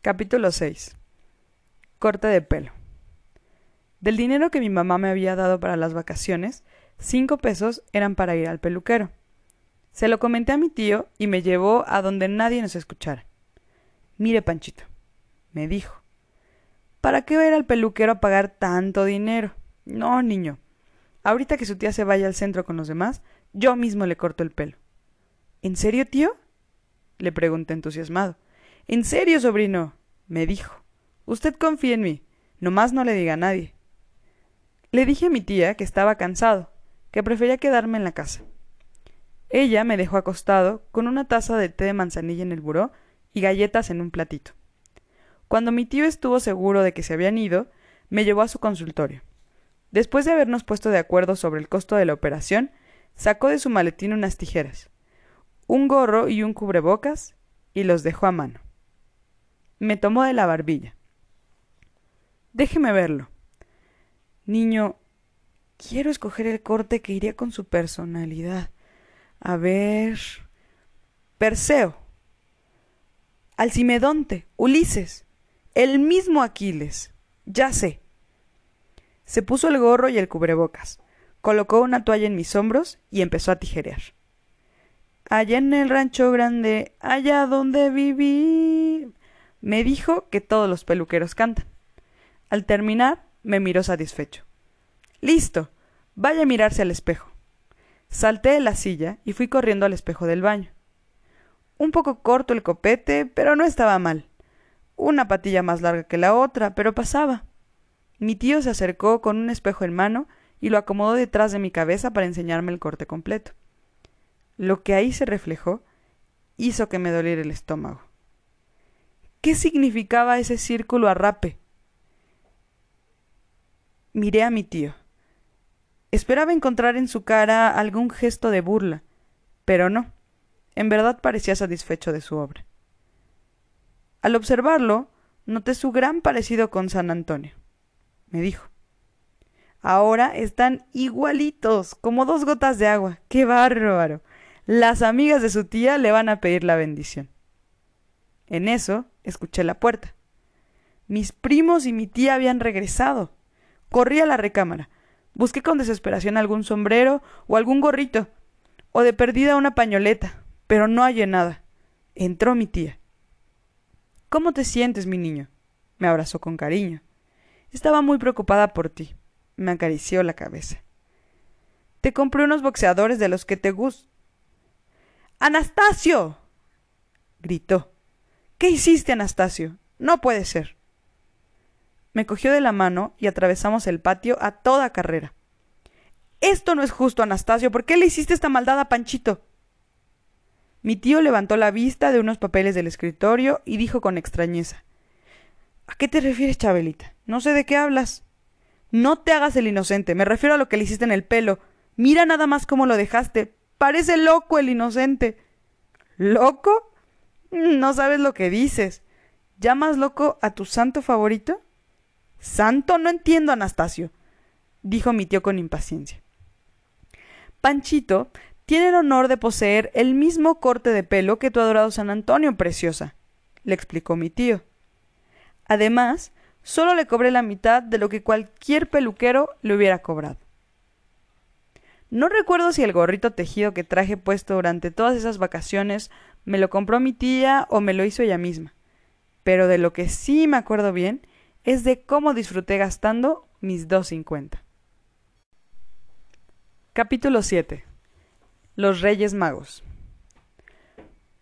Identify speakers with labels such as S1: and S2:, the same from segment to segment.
S1: Capítulo 6. Corte de pelo. Del dinero que mi mamá me había dado para las vacaciones, cinco pesos eran para ir al peluquero. Se lo comenté a mi tío y me llevó a donde nadie nos escuchara. Mire, Panchito, me dijo, ¿para qué va a ir al peluquero a pagar tanto dinero? No, niño. Ahorita que su tía se vaya al centro con los demás, yo mismo le corto el pelo. ¿En serio, tío? le pregunté entusiasmado. En serio, sobrino, me dijo. Usted confía en mí. Nomás no le diga a nadie. Le dije a mi tía que estaba cansado, que prefería quedarme en la casa. Ella me dejó acostado con una taza de té de manzanilla en el buró y galletas en un platito. Cuando mi tío estuvo seguro de que se habían ido, me llevó a su consultorio. Después de habernos puesto de acuerdo sobre el costo de la operación, sacó de su maletín unas tijeras, un gorro y un cubrebocas y los dejó a mano. Me tomó de la barbilla. Déjeme verlo. Niño, quiero escoger el corte que iría con su personalidad. A ver. Perseo. Alcimedonte. Ulises. El mismo Aquiles. Ya sé. Se puso el gorro y el cubrebocas, colocó una toalla en mis hombros y empezó a tijerear. Allá en el rancho grande, allá donde viví, me dijo que todos los peluqueros cantan. Al terminar, me miró satisfecho. Listo. Vaya a mirarse al espejo. Salté de la silla y fui corriendo al espejo del baño. Un poco corto el copete, pero no estaba mal. Una patilla más larga que la otra, pero pasaba. Mi tío se acercó con un espejo en mano y lo acomodó detrás de mi cabeza para enseñarme el corte completo. Lo que ahí se reflejó hizo que me doliera el estómago. ¿Qué significaba ese círculo arrape? Miré a mi tío. Esperaba encontrar en su cara algún gesto de burla, pero no. En verdad parecía satisfecho de su obra. Al observarlo, noté su gran parecido con San Antonio. Me dijo. Ahora están igualitos, como dos gotas de agua. ¡Qué bárbaro! Las amigas de su tía le van a pedir la bendición. En eso escuché la puerta. Mis primos y mi tía habían regresado. Corrí a la recámara. Busqué con desesperación algún sombrero o algún gorrito, o de perdida una pañoleta, pero no hallé nada. Entró mi tía. ¿Cómo te sientes, mi niño? Me abrazó con cariño. Estaba muy preocupada por ti. Me acarició la cabeza. Te compré unos boxeadores de los que te gustan. ¡Anastasio! gritó. ¿Qué hiciste, Anastasio? No puede ser. Me cogió de la mano y atravesamos el patio a toda carrera. Esto no es justo, Anastasio. ¿Por qué le hiciste esta maldad a Panchito? Mi tío levantó la vista de unos papeles del escritorio y dijo con extrañeza ¿A qué te refieres, Chabelita? No sé de qué hablas. No te hagas el inocente. Me refiero a lo que le hiciste en el pelo. Mira nada más cómo lo dejaste. Parece loco el inocente. ¿Loco? No sabes lo que dices. ¿Llamas loco a tu santo favorito? Santo, no entiendo, Anastasio, dijo mi tío con impaciencia. Panchito tiene el honor de poseer el mismo corte de pelo que tu adorado San Antonio, preciosa, le explicó mi tío. Además, solo le cobré la mitad de lo que cualquier peluquero le hubiera cobrado. No recuerdo si el gorrito tejido que traje puesto durante todas esas vacaciones me lo compró mi tía o me lo hizo ella misma. Pero de lo que sí me acuerdo bien es de cómo disfruté gastando mis dos cincuenta. Capítulo 7. Los Reyes Magos.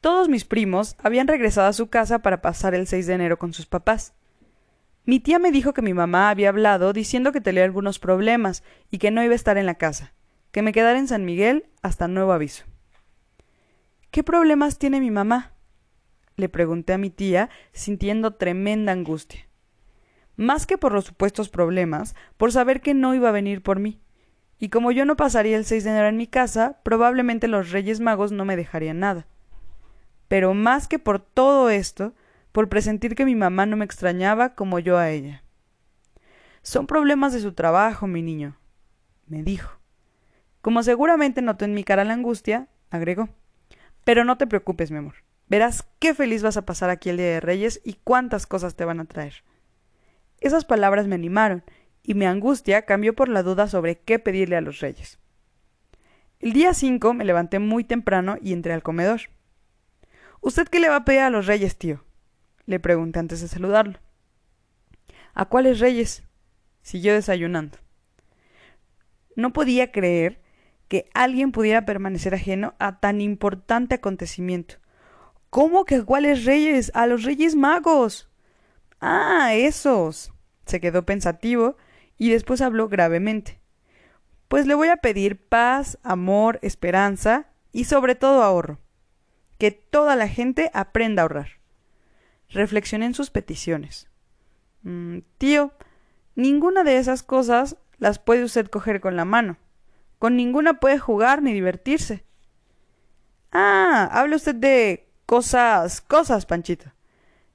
S1: Todos mis primos habían regresado a su casa para pasar el 6 de enero con sus papás. Mi tía me dijo que mi mamá había hablado diciendo que tenía algunos problemas y que no iba a estar en la casa, que me quedara en San Miguel hasta nuevo aviso. ¿Qué problemas tiene mi mamá? le pregunté a mi tía, sintiendo tremenda angustia. Más que por los supuestos problemas, por saber que no iba a venir por mí. Y como yo no pasaría el 6 de enero en mi casa, probablemente los Reyes Magos no me dejarían nada. Pero más que por todo esto, por presentir que mi mamá no me extrañaba como yo a ella. Son problemas de su trabajo, mi niño, me dijo. Como seguramente notó en mi cara la angustia, agregó. Pero no te preocupes, mi amor. Verás qué feliz vas a pasar aquí el Día de Reyes y cuántas cosas te van a traer. Esas palabras me animaron, y mi angustia cambió por la duda sobre qué pedirle a los reyes. El día 5 me levanté muy temprano y entré al comedor. ¿Usted qué le va a pedir a los reyes, tío? le pregunté antes de saludarlo. ¿A cuáles reyes? siguió desayunando. No podía creer que alguien pudiera permanecer ajeno a tan importante acontecimiento. ¿Cómo que a cuáles reyes? A los reyes magos. Ah, esos. Se quedó pensativo y después habló gravemente. Pues le voy a pedir paz, amor, esperanza y sobre todo ahorro. Que toda la gente aprenda a ahorrar. Reflexioné en sus peticiones. Mm, tío, ninguna de esas cosas las puede usted coger con la mano. Con ninguna puede jugar ni divertirse. Ah, habla usted de cosas, cosas, Panchito.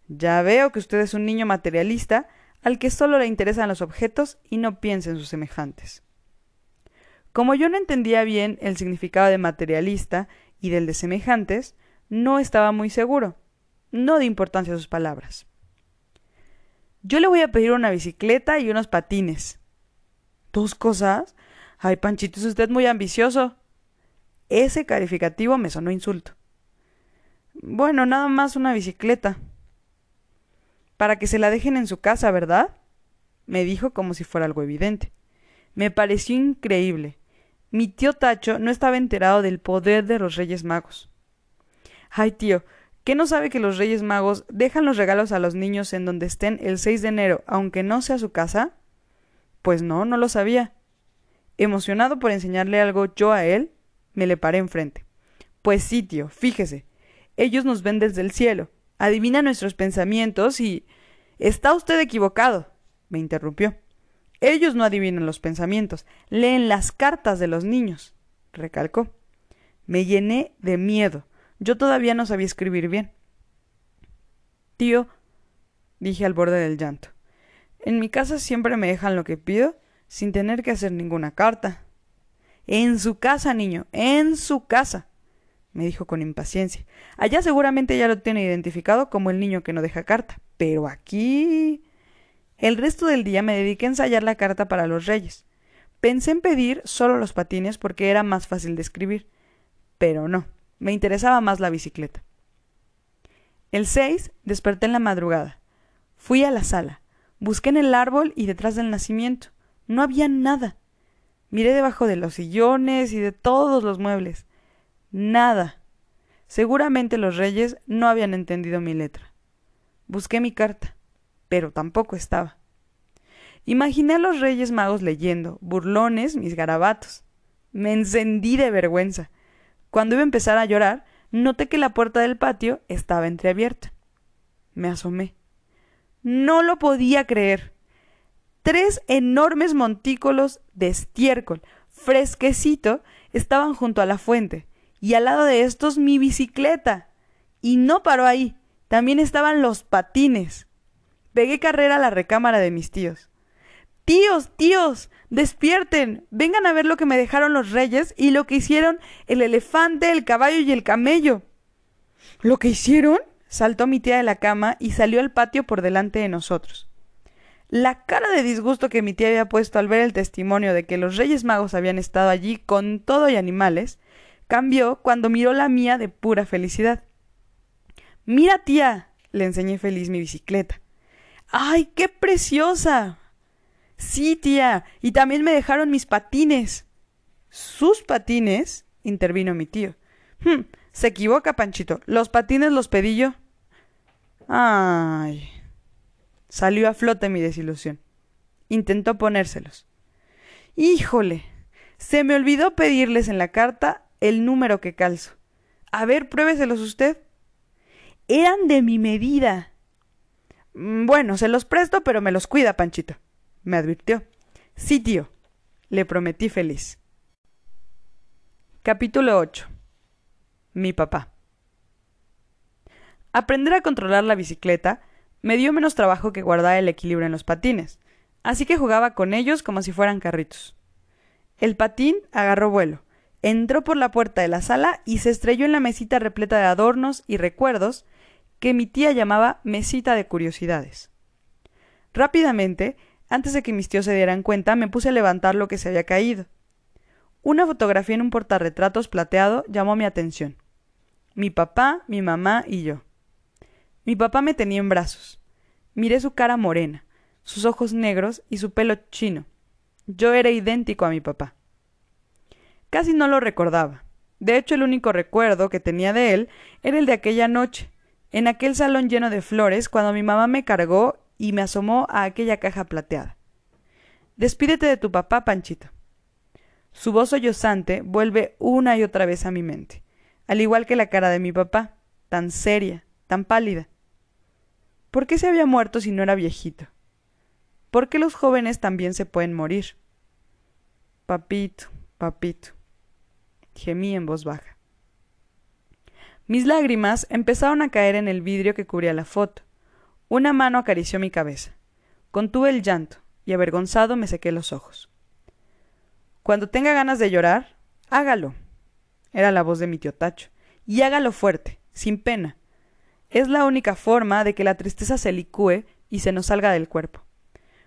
S1: Ya veo que usted es un niño materialista al que solo le interesan los objetos y no piensa en sus semejantes. Como yo no entendía bien el significado de materialista y del de semejantes, no estaba muy seguro. No de importancia a sus palabras. Yo le voy a pedir una bicicleta y unos patines. ¿Dos cosas? Ay, Panchito, es usted muy ambicioso. Ese calificativo me sonó insulto. Bueno, nada más una bicicleta. Para que se la dejen en su casa, ¿verdad? me dijo como si fuera algo evidente. Me pareció increíble. Mi tío Tacho no estaba enterado del poder de los Reyes Magos. Ay, tío, ¿qué no sabe que los Reyes Magos dejan los regalos a los niños en donde estén el 6 de enero, aunque no sea su casa? Pues no, no lo sabía. Emocionado por enseñarle algo yo a él, me le paré enfrente. Pues sí, tío, fíjese. Ellos nos ven desde el cielo, adivinan nuestros pensamientos y. Está usted equivocado, me interrumpió. Ellos no adivinan los pensamientos, leen las cartas de los niños, recalcó. Me llené de miedo. Yo todavía no sabía escribir bien. Tío, dije al borde del llanto, en mi casa siempre me dejan lo que pido sin tener que hacer ninguna carta. En su casa, niño, en su casa, me dijo con impaciencia. Allá seguramente ya lo tiene identificado como el niño que no deja carta, pero aquí. El resto del día me dediqué a ensayar la carta para los reyes. Pensé en pedir solo los patines porque era más fácil de escribir, pero no, me interesaba más la bicicleta. El 6 desperté en la madrugada. Fui a la sala, busqué en el árbol y detrás del nacimiento. No había nada. Miré debajo de los sillones y de todos los muebles. Nada. Seguramente los reyes no habían entendido mi letra. Busqué mi carta, pero tampoco estaba. Imaginé a los reyes magos leyendo, burlones, mis garabatos. Me encendí de vergüenza. Cuando iba a empezar a llorar, noté que la puerta del patio estaba entreabierta. Me asomé. No lo podía creer tres enormes montículos de estiércol fresquecito estaban junto a la fuente, y al lado de estos mi bicicleta. Y no paró ahí, también estaban los patines. Pegué carrera a la recámara de mis tíos. Tíos, tíos, despierten, vengan a ver lo que me dejaron los reyes y lo que hicieron el elefante, el caballo y el camello. ¿Lo que hicieron? saltó mi tía de la cama y salió al patio por delante de nosotros. La cara de disgusto que mi tía había puesto al ver el testimonio de que los Reyes Magos habían estado allí con todo y animales, cambió cuando miró la mía de pura felicidad. Mira, tía, le enseñé feliz mi bicicleta. ¡Ay, qué preciosa! Sí, tía, y también me dejaron mis patines. ¿Sus patines? intervino mi tío. Hm, se equivoca, Panchito. Los patines los pedí yo. Ay. Salió a flote mi desilusión. Intentó ponérselos. Híjole. Se me olvidó pedirles en la carta el número que calzo. A ver, pruébeselos usted. Eran de mi medida. Mm, bueno, se los presto, pero me los cuida, Panchito, me advirtió. Sí, tío, le prometí feliz. Capítulo 8. Mi papá. Aprender a controlar la bicicleta me dio menos trabajo que guardar el equilibrio en los patines, así que jugaba con ellos como si fueran carritos. El patín agarró vuelo, entró por la puerta de la sala y se estrelló en la mesita repleta de adornos y recuerdos que mi tía llamaba mesita de curiosidades. Rápidamente, antes de que mis tíos se dieran cuenta, me puse a levantar lo que se había caído. Una fotografía en un portarretratos plateado llamó mi atención. Mi papá, mi mamá y yo. Mi papá me tenía en brazos. Miré su cara morena, sus ojos negros y su pelo chino. Yo era idéntico a mi papá. Casi no lo recordaba. De hecho, el único recuerdo que tenía de él era el de aquella noche, en aquel salón lleno de flores, cuando mi mamá me cargó y me asomó a aquella caja plateada. Despídete de tu papá, Panchito. Su voz sollozante vuelve una y otra vez a mi mente, al igual que la cara de mi papá, tan seria, tan pálida. ¿Por qué se había muerto si no era viejito? ¿Por qué los jóvenes también se pueden morir? Papito, papito gemí en voz baja. Mis lágrimas empezaron a caer en el vidrio que cubría la foto. Una mano acarició mi cabeza. Contuve el llanto y avergonzado me sequé los ojos. Cuando tenga ganas de llorar, hágalo. Era la voz de mi tío Tacho. Y hágalo fuerte, sin pena. Es la única forma de que la tristeza se licúe y se nos salga del cuerpo.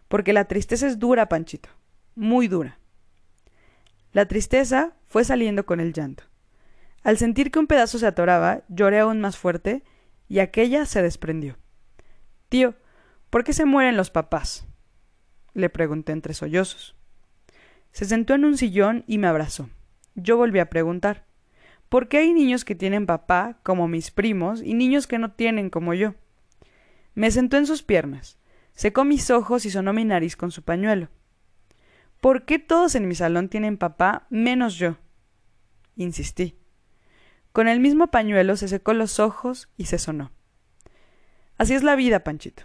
S1: Porque la tristeza es dura, Panchito. Muy dura. La tristeza fue saliendo con el llanto. Al sentir que un pedazo se atoraba, lloré aún más fuerte y aquella se desprendió. Tío, ¿por qué se mueren los papás? le pregunté entre sollozos. Se sentó en un sillón y me abrazó. Yo volví a preguntar ¿Por qué hay niños que tienen papá, como mis primos, y niños que no tienen, como yo? Me sentó en sus piernas, secó mis ojos y sonó mi nariz con su pañuelo. ¿Por qué todos en mi salón tienen papá menos yo? Insistí. Con el mismo pañuelo se secó los ojos y se sonó. Así es la vida, Panchito,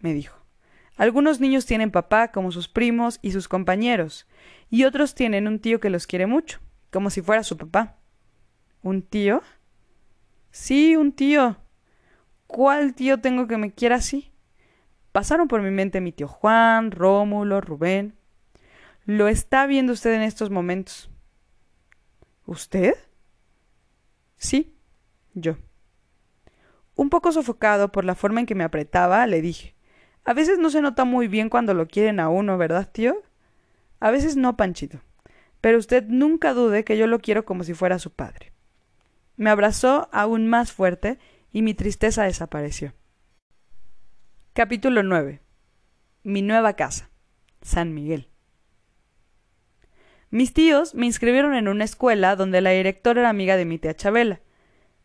S1: me dijo. Algunos niños tienen papá como sus primos y sus compañeros, y otros tienen un tío que los quiere mucho, como si fuera su papá. ¿Un tío? Sí, un tío. ¿Cuál tío tengo que me quiera así? Pasaron por mi mente mi tío Juan, Rómulo, Rubén. Lo está viendo usted en estos momentos. ¿Usted? Sí, yo. Un poco sofocado por la forma en que me apretaba, le dije A veces no se nota muy bien cuando lo quieren a uno, ¿verdad, tío? A veces no, Panchito. Pero usted nunca dude que yo lo quiero como si fuera su padre. Me abrazó aún más fuerte y mi tristeza desapareció. Capítulo 9. Mi nueva casa. San Miguel. Mis tíos me inscribieron en una escuela donde la directora era amiga de mi tía Chabela,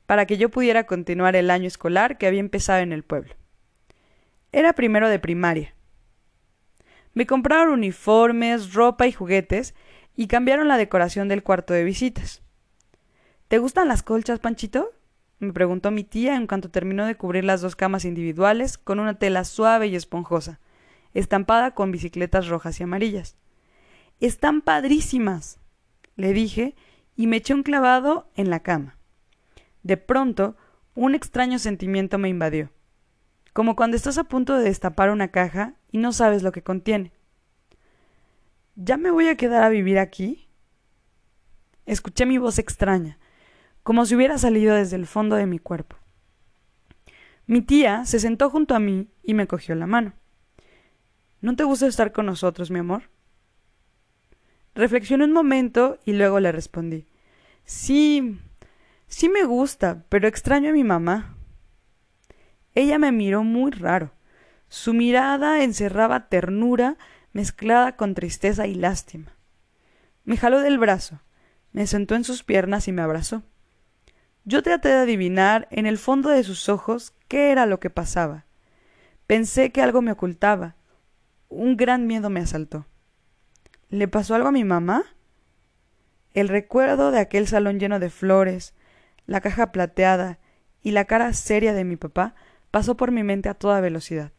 S1: para que yo pudiera continuar el año escolar que había empezado en el pueblo. Era primero de primaria. Me compraron uniformes, ropa y juguetes y cambiaron la decoración del cuarto de visitas. ¿Te gustan las colchas, Panchito? me preguntó mi tía en cuanto terminó de cubrir las dos camas individuales con una tela suave y esponjosa, estampada con bicicletas rojas y amarillas. Están padrísimas, le dije, y me eché un clavado en la cama. De pronto, un extraño sentimiento me invadió, como cuando estás a punto de destapar una caja y no sabes lo que contiene. ¿Ya me voy a quedar a vivir aquí? Escuché mi voz extraña, como si hubiera salido desde el fondo de mi cuerpo. Mi tía se sentó junto a mí y me cogió la mano. ¿No te gusta estar con nosotros, mi amor? Reflexioné un momento y luego le respondí Sí, sí me gusta, pero extraño a mi mamá. Ella me miró muy raro. Su mirada encerraba ternura mezclada con tristeza y lástima. Me jaló del brazo, me sentó en sus piernas y me abrazó. Yo traté de adivinar en el fondo de sus ojos qué era lo que pasaba. Pensé que algo me ocultaba. Un gran miedo me asaltó. ¿Le pasó algo a mi mamá? El recuerdo de aquel salón lleno de flores, la caja plateada y la cara seria de mi papá pasó por mi mente a toda velocidad.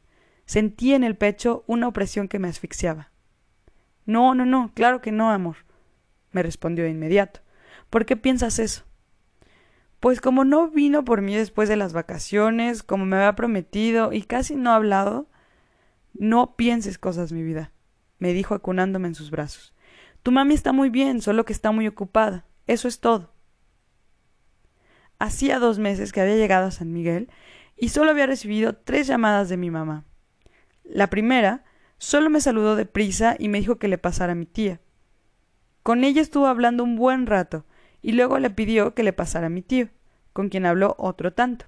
S1: Sentí en el pecho una opresión que me asfixiaba. No, no, no, claro que no, amor, me respondió de inmediato. ¿Por qué piensas eso? Pues como no vino por mí después de las vacaciones, como me había prometido y casi no ha hablado, no pienses cosas, mi vida me dijo acunándome en sus brazos. Tu mami está muy bien, solo que está muy ocupada. Eso es todo. Hacía dos meses que había llegado a San Miguel y solo había recibido tres llamadas de mi mamá. La primera solo me saludó deprisa y me dijo que le pasara a mi tía. Con ella estuvo hablando un buen rato y luego le pidió que le pasara a mi tío, con quien habló otro tanto.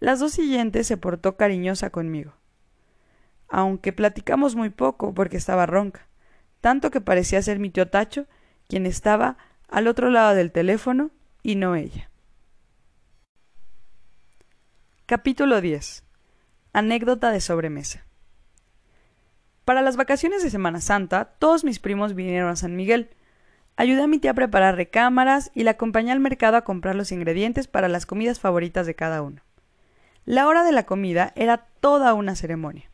S1: Las dos siguientes se portó cariñosa conmigo. Aunque platicamos muy poco porque estaba ronca, tanto que parecía ser mi tío Tacho, quien estaba al otro lado del teléfono y no ella. Capítulo 10. Anécdota de sobremesa. Para las vacaciones de Semana Santa, todos mis primos vinieron a San Miguel. Ayudé a mi tía a preparar recámaras y la acompañé al mercado a comprar los ingredientes para las comidas favoritas de cada uno. La hora de la comida era toda una ceremonia.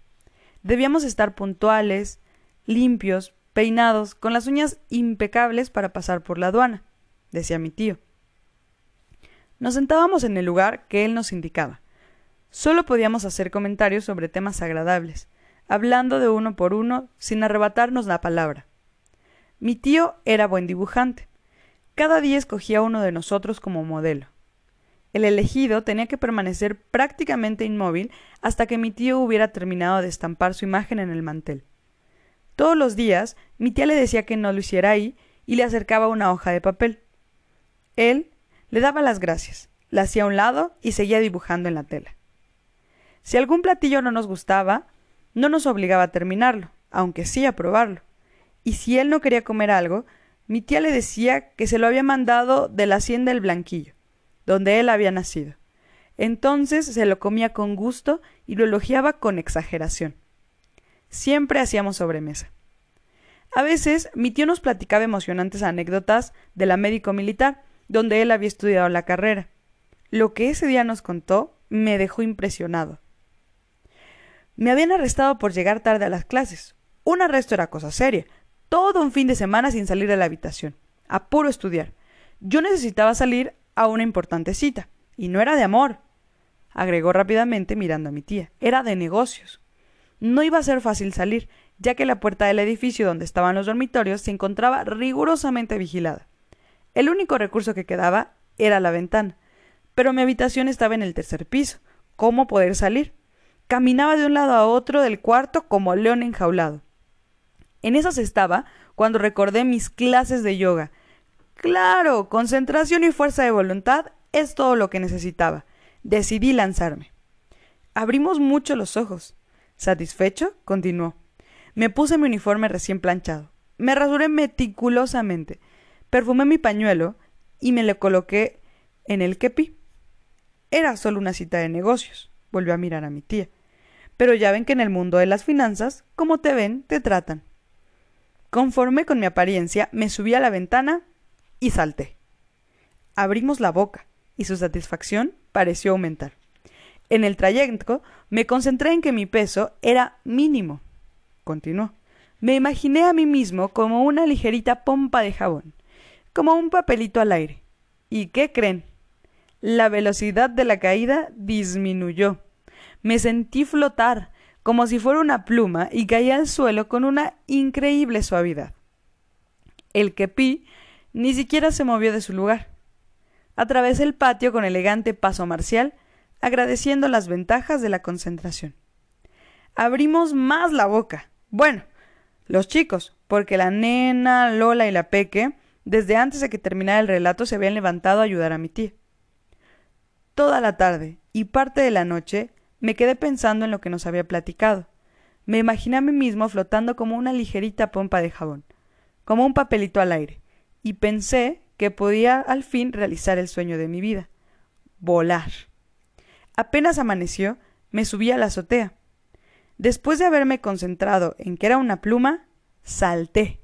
S1: Debíamos estar puntuales, limpios, peinados, con las uñas impecables para pasar por la aduana, decía mi tío. Nos sentábamos en el lugar que él nos indicaba. Solo podíamos hacer comentarios sobre temas agradables, hablando de uno por uno sin arrebatarnos la palabra. Mi tío era buen dibujante. Cada día escogía uno de nosotros como modelo. El elegido tenía que permanecer prácticamente inmóvil hasta que mi tío hubiera terminado de estampar su imagen en el mantel. Todos los días mi tía le decía que no lo hiciera ahí y le acercaba una hoja de papel. Él le daba las gracias, la hacía a un lado y seguía dibujando en la tela. Si algún platillo no nos gustaba, no nos obligaba a terminarlo, aunque sí a probarlo. Y si él no quería comer algo, mi tía le decía que se lo había mandado de la hacienda del Blanquillo, donde él había nacido. Entonces se lo comía con gusto y lo elogiaba con exageración. Siempre hacíamos sobremesa. A veces mi tío nos platicaba emocionantes anécdotas de la médico militar, donde él había estudiado la carrera. Lo que ese día nos contó me dejó impresionado. Me habían arrestado por llegar tarde a las clases. Un arresto era cosa seria. Todo un fin de semana sin salir de la habitación. A puro estudiar. Yo necesitaba salir a una importante cita. Y no era de amor. Agregó rápidamente mirando a mi tía. Era de negocios. No iba a ser fácil salir, ya que la puerta del edificio donde estaban los dormitorios se encontraba rigurosamente vigilada. El único recurso que quedaba era la ventana. Pero mi habitación estaba en el tercer piso. ¿Cómo poder salir? Caminaba de un lado a otro del cuarto como león enjaulado. En esas estaba cuando recordé mis clases de yoga. Claro, concentración y fuerza de voluntad es todo lo que necesitaba. Decidí lanzarme. Abrimos mucho los ojos. Satisfecho, continuó. Me puse mi uniforme recién planchado. Me rasuré meticulosamente. Perfumé mi pañuelo y me le coloqué en el kepi. Era solo una cita de negocios. Volvió a mirar a mi tía. Pero ya ven que en el mundo de las finanzas, como te ven, te tratan. Conforme con mi apariencia, me subí a la ventana y salté. Abrimos la boca, y su satisfacción pareció aumentar. En el trayecto me concentré en que mi peso era mínimo. Continuó. Me imaginé a mí mismo como una ligerita pompa de jabón, como un papelito al aire. ¿Y qué creen? La velocidad de la caída disminuyó. Me sentí flotar, como si fuera una pluma, y caí al suelo con una increíble suavidad. El kepi ni siquiera se movió de su lugar. Atravesé el patio con elegante paso marcial, agradeciendo las ventajas de la concentración. Abrimos más la boca. Bueno, los chicos, porque la nena, Lola y la Peque, desde antes de que terminara el relato, se habían levantado a ayudar a mi tía. Toda la tarde y parte de la noche me quedé pensando en lo que nos había platicado. Me imaginé a mí mismo flotando como una ligerita pompa de jabón, como un papelito al aire, y pensé que podía al fin realizar el sueño de mi vida volar. Apenas amaneció, me subí a la azotea. Después de haberme concentrado en que era una pluma, salté.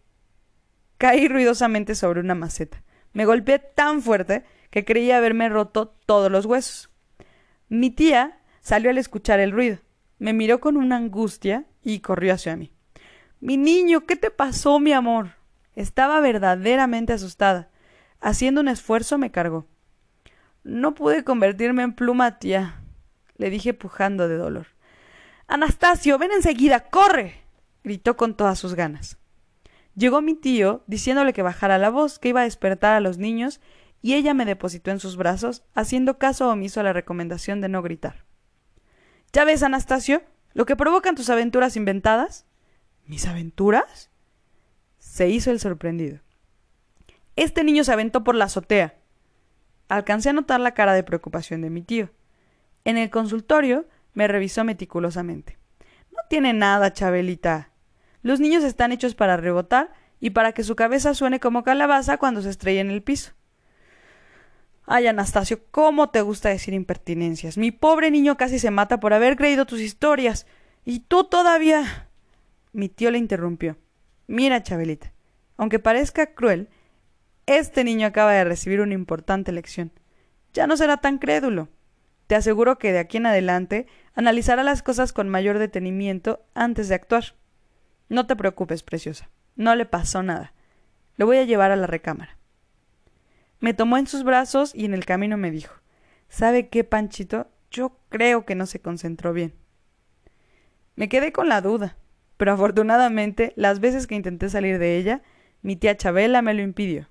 S1: Caí ruidosamente sobre una maceta. Me golpeé tan fuerte que creía haberme roto todos los huesos. Mi tía Salió al escuchar el ruido. Me miró con una angustia y corrió hacia mí. Mi niño, ¿qué te pasó, mi amor? Estaba verdaderamente asustada. Haciendo un esfuerzo me cargó. No pude convertirme en pluma, tía, le dije pujando de dolor. Anastasio, ven enseguida, corre. gritó con todas sus ganas. llegó mi tío diciéndole que bajara la voz, que iba a despertar a los niños, y ella me depositó en sus brazos, haciendo caso omiso a la recomendación de no gritar. ¿Ya ves, Anastasio, lo que provocan tus aventuras inventadas? ¿Mis aventuras? Se hizo el sorprendido. Este niño se aventó por la azotea. Alcancé a notar la cara de preocupación de mi tío. En el consultorio me revisó meticulosamente. No tiene nada, Chabelita. Los niños están hechos para rebotar y para que su cabeza suene como calabaza cuando se estrella en el piso. Ay, Anastasio, ¿cómo te gusta decir impertinencias? Mi pobre niño casi se mata por haber creído tus historias. Y tú todavía. Mi tío le interrumpió. Mira, Chabelita, aunque parezca cruel, este niño acaba de recibir una importante lección. Ya no será tan crédulo. Te aseguro que de aquí en adelante analizará las cosas con mayor detenimiento antes de actuar. No te preocupes, preciosa. No le pasó nada. Lo voy a llevar a la recámara. Me tomó en sus brazos y en el camino me dijo ¿Sabe qué, Panchito? Yo creo que no se concentró bien. Me quedé con la duda, pero afortunadamente las veces que intenté salir de ella, mi tía Chabela me lo impidió.